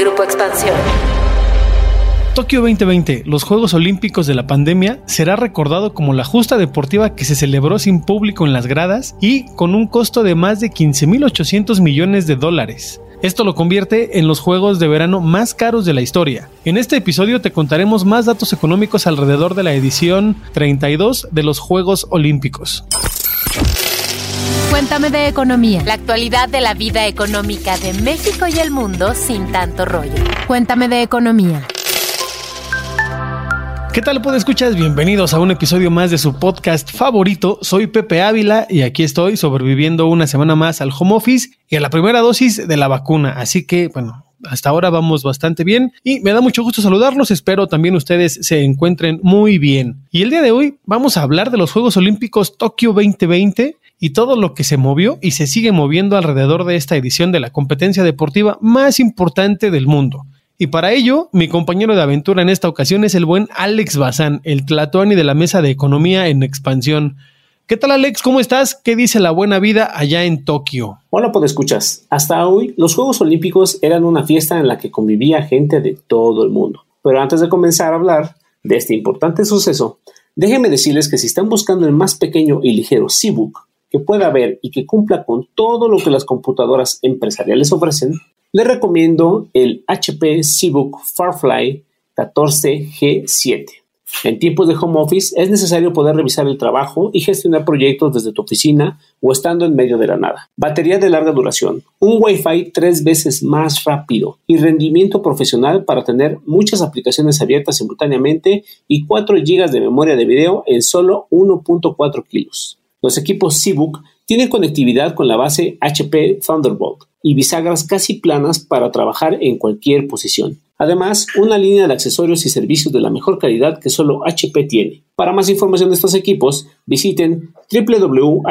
Grupo Expansión. Tokio 2020, los Juegos Olímpicos de la pandemia, será recordado como la justa deportiva que se celebró sin público en las gradas y con un costo de más de 15.800 millones de dólares. Esto lo convierte en los Juegos de Verano más caros de la historia. En este episodio te contaremos más datos económicos alrededor de la edición 32 de los Juegos Olímpicos. Cuéntame de economía. La actualidad de la vida económica de México y el mundo sin tanto rollo. Cuéntame de economía. ¿Qué tal, puede escuchas? Bienvenidos a un episodio más de su podcast favorito. Soy Pepe Ávila y aquí estoy sobreviviendo una semana más al home office y a la primera dosis de la vacuna. Así que, bueno, hasta ahora vamos bastante bien y me da mucho gusto saludarlos. Espero también ustedes se encuentren muy bien. Y el día de hoy vamos a hablar de los Juegos Olímpicos Tokio 2020 y todo lo que se movió y se sigue moviendo alrededor de esta edición de la competencia deportiva más importante del mundo. Y para ello, mi compañero de aventura en esta ocasión es el buen Alex Bazán, el Tlatoani de la Mesa de Economía en Expansión. ¿Qué tal Alex? ¿Cómo estás? ¿Qué dice la buena vida allá en Tokio? Hola, pues escuchas. Hasta hoy, los Juegos Olímpicos eran una fiesta en la que convivía gente de todo el mundo. Pero antes de comenzar a hablar de este importante suceso, déjenme decirles que si están buscando el más pequeño y ligero Seabook que pueda ver y que cumpla con todo lo que las computadoras empresariales ofrecen, le recomiendo el HP ZBook Farfly 14G7. En tiempos de home office es necesario poder revisar el trabajo y gestionar proyectos desde tu oficina o estando en medio de la nada. Batería de larga duración, un Wi-Fi tres veces más rápido y rendimiento profesional para tener muchas aplicaciones abiertas simultáneamente y 4 GB de memoria de video en solo 1.4 kilos. Los equipos ZBook tienen conectividad con la base HP Thunderbolt y bisagras casi planas para trabajar en cualquier posición. Además, una línea de accesorios y servicios de la mejor calidad que solo HP tiene. Para más información de estos equipos, visiten www.hp.com.mx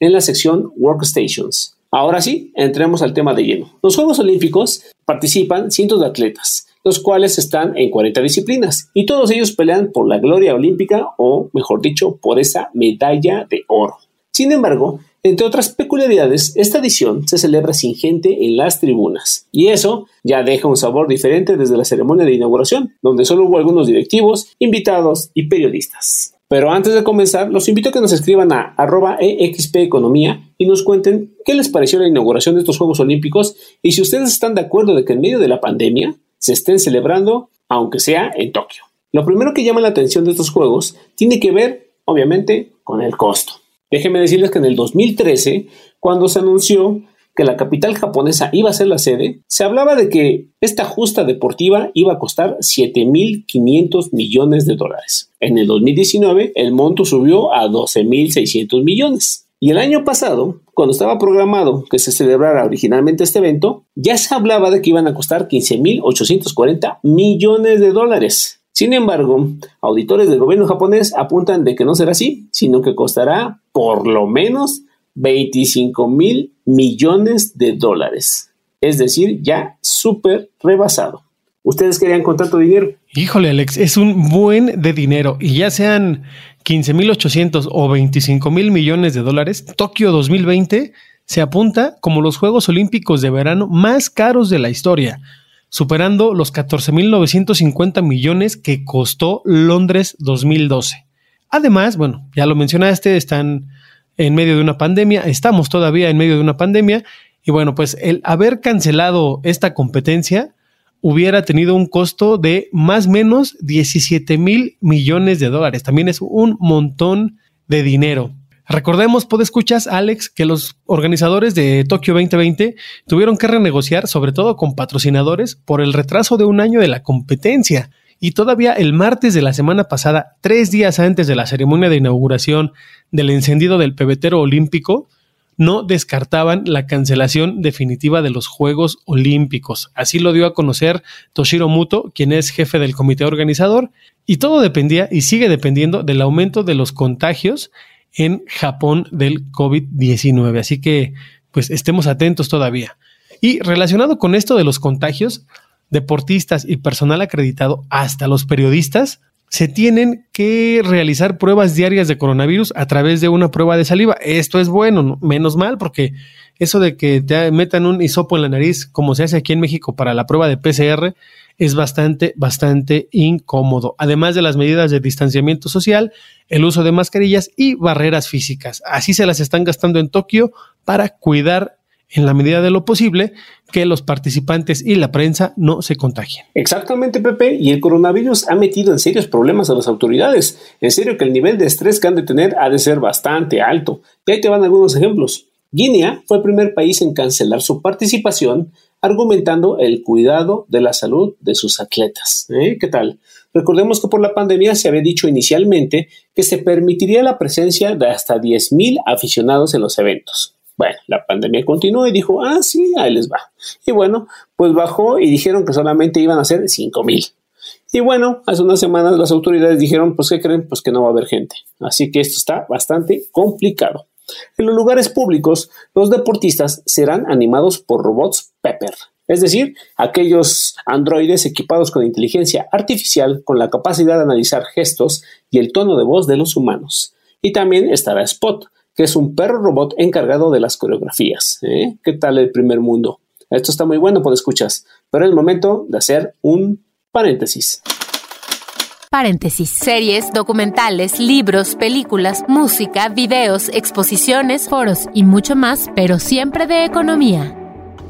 en la sección Workstations. Ahora sí, entremos al tema de lleno. Los Juegos Olímpicos participan cientos de atletas, los cuales están en 40 disciplinas, y todos ellos pelean por la gloria olímpica o, mejor dicho, por esa medalla de oro. Sin embargo, entre otras peculiaridades, esta edición se celebra sin gente en las tribunas, y eso ya deja un sabor diferente desde la ceremonia de inauguración, donde solo hubo algunos directivos, invitados y periodistas. Pero antes de comenzar, los invito a que nos escriban a arroba Economía y nos cuenten qué les pareció la inauguración de estos Juegos Olímpicos y si ustedes están de acuerdo de que en medio de la pandemia se estén celebrando, aunque sea en Tokio. Lo primero que llama la atención de estos Juegos tiene que ver, obviamente, con el costo. Déjenme decirles que en el 2013, cuando se anunció que la capital japonesa iba a ser la sede, se hablaba de que esta justa deportiva iba a costar 7.500 millones de dólares. En el 2019, el monto subió a 12.600 millones. Y el año pasado, cuando estaba programado que se celebrara originalmente este evento, ya se hablaba de que iban a costar 15.840 millones de dólares. Sin embargo, auditores del gobierno japonés apuntan de que no será así, sino que costará por lo menos 25 mil millones de dólares. Es decir, ya súper rebasado. ¿Ustedes querían con tanto dinero? Híjole, Alex, es un buen de dinero. Y ya sean 15 mil 800 o 25 mil millones de dólares, Tokio 2020 se apunta como los Juegos Olímpicos de verano más caros de la historia superando los 14.950 millones que costó Londres 2012. Además, bueno, ya lo mencionaste, están en medio de una pandemia, estamos todavía en medio de una pandemia, y bueno, pues el haber cancelado esta competencia hubiera tenido un costo de más o menos 17 mil millones de dólares. También es un montón de dinero. Recordemos, escuchas, Alex, que los organizadores de Tokio 2020 tuvieron que renegociar, sobre todo con patrocinadores, por el retraso de un año de la competencia. Y todavía el martes de la semana pasada, tres días antes de la ceremonia de inauguración del encendido del pebetero olímpico, no descartaban la cancelación definitiva de los Juegos Olímpicos. Así lo dio a conocer Toshiro Muto, quien es jefe del comité organizador, y todo dependía y sigue dependiendo del aumento de los contagios en Japón del COVID-19. Así que, pues, estemos atentos todavía. Y relacionado con esto de los contagios, deportistas y personal acreditado, hasta los periodistas, se tienen que realizar pruebas diarias de coronavirus a través de una prueba de saliva. Esto es bueno, menos mal, porque eso de que te metan un hisopo en la nariz, como se hace aquí en México para la prueba de PCR, es bastante, bastante incómodo. Además de las medidas de distanciamiento social, el uso de mascarillas y barreras físicas. Así se las están gastando en Tokio para cuidar en la medida de lo posible, que los participantes y la prensa no se contagien. Exactamente, Pepe, y el coronavirus ha metido en serios problemas a las autoridades. En serio que el nivel de estrés que han de tener ha de ser bastante alto. Y ahí te van algunos ejemplos. Guinea fue el primer país en cancelar su participación argumentando el cuidado de la salud de sus atletas. ¿Eh? ¿Qué tal? Recordemos que por la pandemia se había dicho inicialmente que se permitiría la presencia de hasta 10.000 aficionados en los eventos. Bueno, la pandemia continuó y dijo, ah, sí, ahí les va. Y bueno, pues bajó y dijeron que solamente iban a ser cinco mil. Y bueno, hace unas semanas las autoridades dijeron, pues, ¿qué creen? Pues que no va a haber gente. Así que esto está bastante complicado. En los lugares públicos, los deportistas serán animados por robots Pepper, es decir, aquellos androides equipados con inteligencia artificial con la capacidad de analizar gestos y el tono de voz de los humanos. Y también estará Spot, que es un perro robot encargado de las coreografías. ¿eh? ¿Qué tal el primer mundo? Esto está muy bueno, por escuchas, pero es el momento de hacer un paréntesis. Paréntesis. Series, documentales, libros, películas, música, videos, exposiciones, foros y mucho más, pero siempre de economía.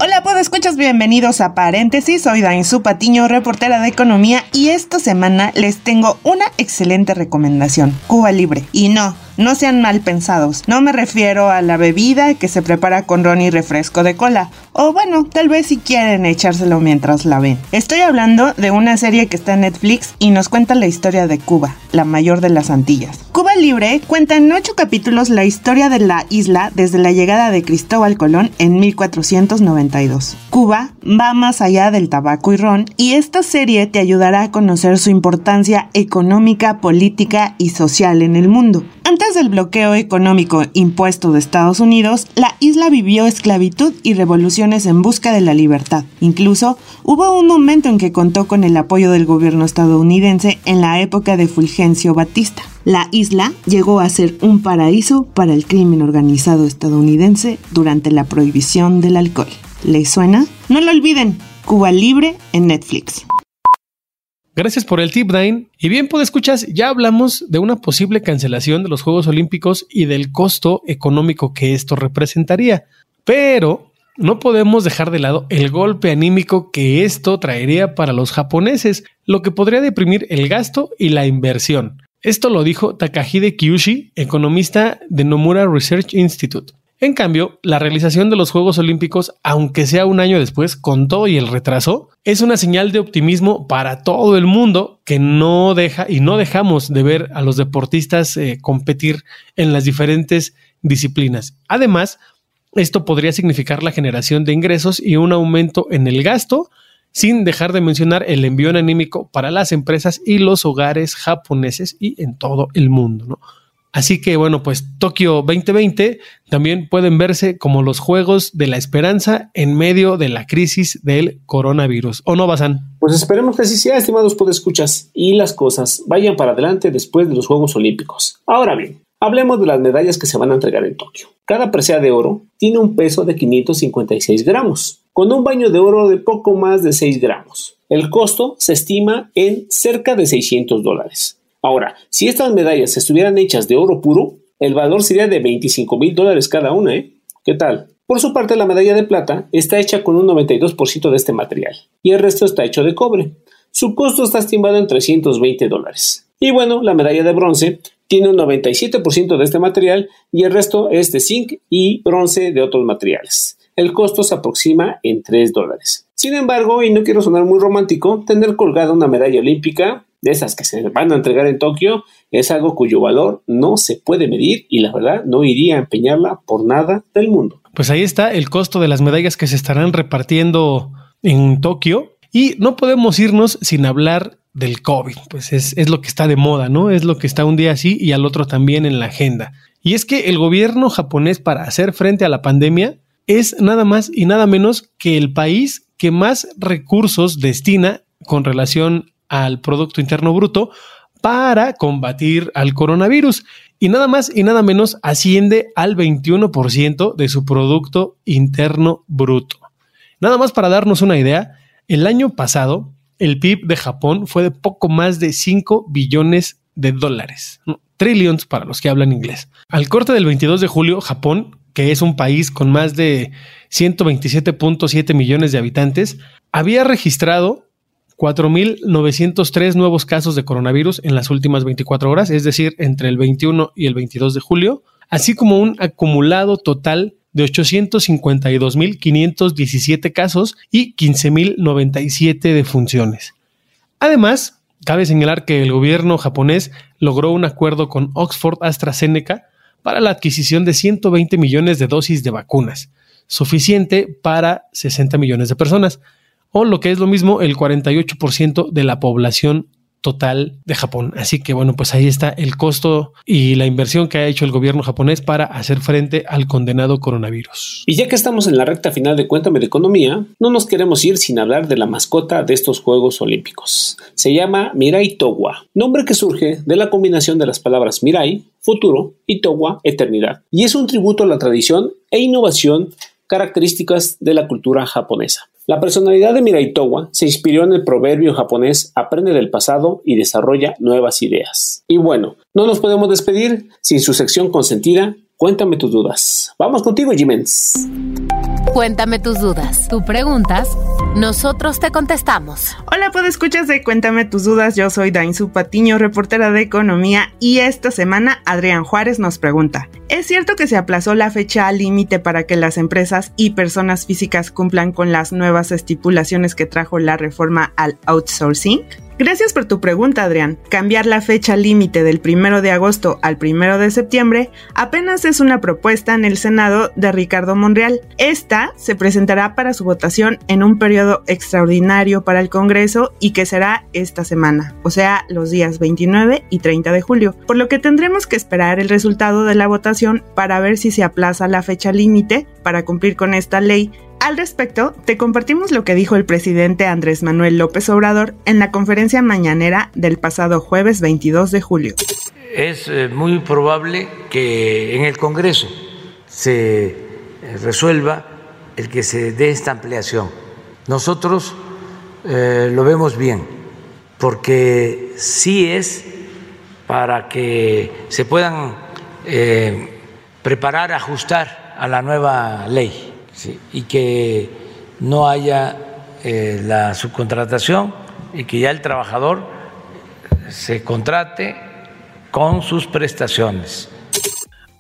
Hola, pues escuchas, bienvenidos a Paréntesis. Soy Dainzu Patiño, reportera de economía, y esta semana les tengo una excelente recomendación: Cuba Libre. Y no, no sean mal pensados. No me refiero a la bebida que se prepara con ron y refresco de cola. O bueno, tal vez si quieren echárselo mientras la ven. Estoy hablando de una serie que está en Netflix y nos cuenta la historia de Cuba, la mayor de las Antillas. Cuba Libre cuenta en ocho capítulos la historia de la isla desde la llegada de Cristóbal Colón en 1492. Cuba va más allá del tabaco y ron y esta serie te ayudará a conocer su importancia económica, política y social en el mundo. Antes del bloqueo económico impuesto de Estados Unidos, la isla vivió esclavitud y revoluciones en busca de la libertad. Incluso hubo un momento en que contó con el apoyo del gobierno estadounidense en la época de Fulgencio Batista. La isla llegó a ser un paraíso para el crimen organizado estadounidense durante la prohibición del alcohol. ¿Les suena? No lo olviden, Cuba Libre en Netflix. Gracias por el tip, Dain. Y bien, pues escuchas, ya hablamos de una posible cancelación de los Juegos Olímpicos y del costo económico que esto representaría. Pero no podemos dejar de lado el golpe anímico que esto traería para los japoneses, lo que podría deprimir el gasto y la inversión. Esto lo dijo Takahide Kyushi, economista de Nomura Research Institute. En cambio, la realización de los Juegos Olímpicos, aunque sea un año después, con todo y el retraso, es una señal de optimismo para todo el mundo que no deja y no dejamos de ver a los deportistas eh, competir en las diferentes disciplinas. Además, esto podría significar la generación de ingresos y un aumento en el gasto, sin dejar de mencionar el envío anímico para las empresas y los hogares japoneses y en todo el mundo. ¿no? Así que bueno, pues Tokio 2020 también pueden verse como los Juegos de la Esperanza en medio de la crisis del coronavirus. ¿O no, Basan? Pues esperemos que así sea, estimados podescuchas, y las cosas vayan para adelante después de los Juegos Olímpicos. Ahora bien, hablemos de las medallas que se van a entregar en Tokio. Cada presea de oro tiene un peso de 556 gramos, con un baño de oro de poco más de 6 gramos. El costo se estima en cerca de 600 dólares. Ahora, si estas medallas estuvieran hechas de oro puro, el valor sería de 25 mil dólares cada una, ¿eh? ¿Qué tal? Por su parte, la medalla de plata está hecha con un 92% de este material y el resto está hecho de cobre. Su costo está estimado en 320 dólares. Y bueno, la medalla de bronce tiene un 97% de este material y el resto es de zinc y bronce de otros materiales. El costo se aproxima en 3 dólares. Sin embargo, y no quiero sonar muy romántico, tener colgada una medalla olímpica de esas que se van a entregar en Tokio es algo cuyo valor no se puede medir y la verdad no iría a empeñarla por nada del mundo. Pues ahí está el costo de las medallas que se estarán repartiendo en Tokio y no podemos irnos sin hablar del COVID, pues es, es lo que está de moda, ¿no? Es lo que está un día así y al otro también en la agenda. Y es que el gobierno japonés para hacer frente a la pandemia es nada más y nada menos que el país que más recursos destina con relación al Producto Interno Bruto para combatir al coronavirus y nada más y nada menos asciende al 21% de su Producto Interno Bruto. Nada más para darnos una idea, el año pasado el PIB de Japón fue de poco más de 5 billones de dólares, trillions para los que hablan inglés. Al corte del 22 de julio, Japón, que es un país con más de 127.7 millones de habitantes, había registrado 4.903 nuevos casos de coronavirus en las últimas 24 horas, es decir, entre el 21 y el 22 de julio, así como un acumulado total de 852.517 casos y 15.097 defunciones. Además, cabe señalar que el gobierno japonés logró un acuerdo con Oxford AstraZeneca para la adquisición de 120 millones de dosis de vacunas, suficiente para 60 millones de personas, o lo que es lo mismo, el 48% de la población total de Japón. Así que bueno, pues ahí está el costo y la inversión que ha hecho el gobierno japonés para hacer frente al condenado coronavirus. Y ya que estamos en la recta final de Cuéntame de Economía, no nos queremos ir sin hablar de la mascota de estos Juegos Olímpicos. Se llama Mirai Towa, nombre que surge de la combinación de las palabras Mirai, futuro, y Towa, eternidad. Y es un tributo a la tradición e innovación características de la cultura japonesa. La personalidad de Miraitowa se inspiró en el proverbio japonés aprende del pasado y desarrolla nuevas ideas. Y bueno, no nos podemos despedir sin su sección consentida, cuéntame tus dudas. Vamos contigo, Jimens. Cuéntame tus dudas. Tú preguntas, nosotros te contestamos. Hola, pues escuchas de Cuéntame tus dudas. Yo soy Dainzu Patiño, reportera de Economía, y esta semana Adrián Juárez nos pregunta: ¿Es cierto que se aplazó la fecha límite para que las empresas y personas físicas cumplan con las nuevas estipulaciones que trajo la reforma al outsourcing? Gracias por tu pregunta, Adrián. Cambiar la fecha límite del 1 de agosto al 1 de septiembre apenas es una propuesta en el Senado de Ricardo Monreal. Esta se presentará para su votación en un periodo extraordinario para el Congreso y que será esta semana, o sea, los días 29 y 30 de julio, por lo que tendremos que esperar el resultado de la votación para ver si se aplaza la fecha límite para cumplir con esta ley al respecto, te compartimos lo que dijo el presidente Andrés Manuel López Obrador en la conferencia mañanera del pasado jueves 22 de julio. Es eh, muy probable que en el Congreso se eh, resuelva el que se dé esta ampliación. Nosotros eh, lo vemos bien, porque sí es para que se puedan preparar, ajustar a la nueva ley y que no haya eh, la subcontratación y que ya el trabajador se contrate con sus prestaciones.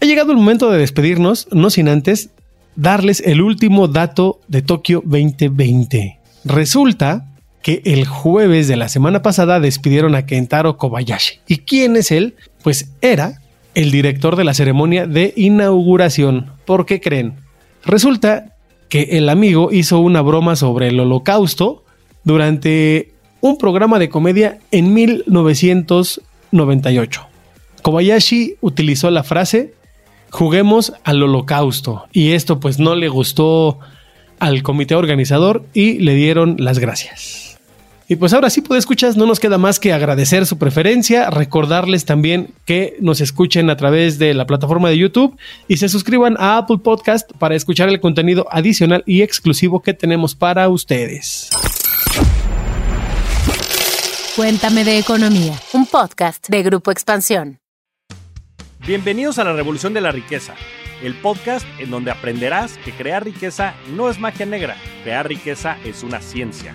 Ha llegado el momento de despedirnos, no sin antes darles el último dato de Tokio 2020. Resulta que el jueves de la semana pasada despidieron a Kentaro Kobayashi. ¿Y quién es él? Pues era el director de la ceremonia de inauguración. ¿Por qué creen? Resulta que el amigo hizo una broma sobre el holocausto durante un programa de comedia en 1998. Kobayashi utilizó la frase juguemos al holocausto y esto pues no le gustó al comité organizador y le dieron las gracias. Y pues ahora sí, pues escuchas, no nos queda más que agradecer su preferencia, recordarles también que nos escuchen a través de la plataforma de YouTube y se suscriban a Apple Podcast para escuchar el contenido adicional y exclusivo que tenemos para ustedes. Cuéntame de economía, un podcast de Grupo Expansión. Bienvenidos a la Revolución de la Riqueza, el podcast en donde aprenderás que crear riqueza no es magia negra, crear riqueza es una ciencia.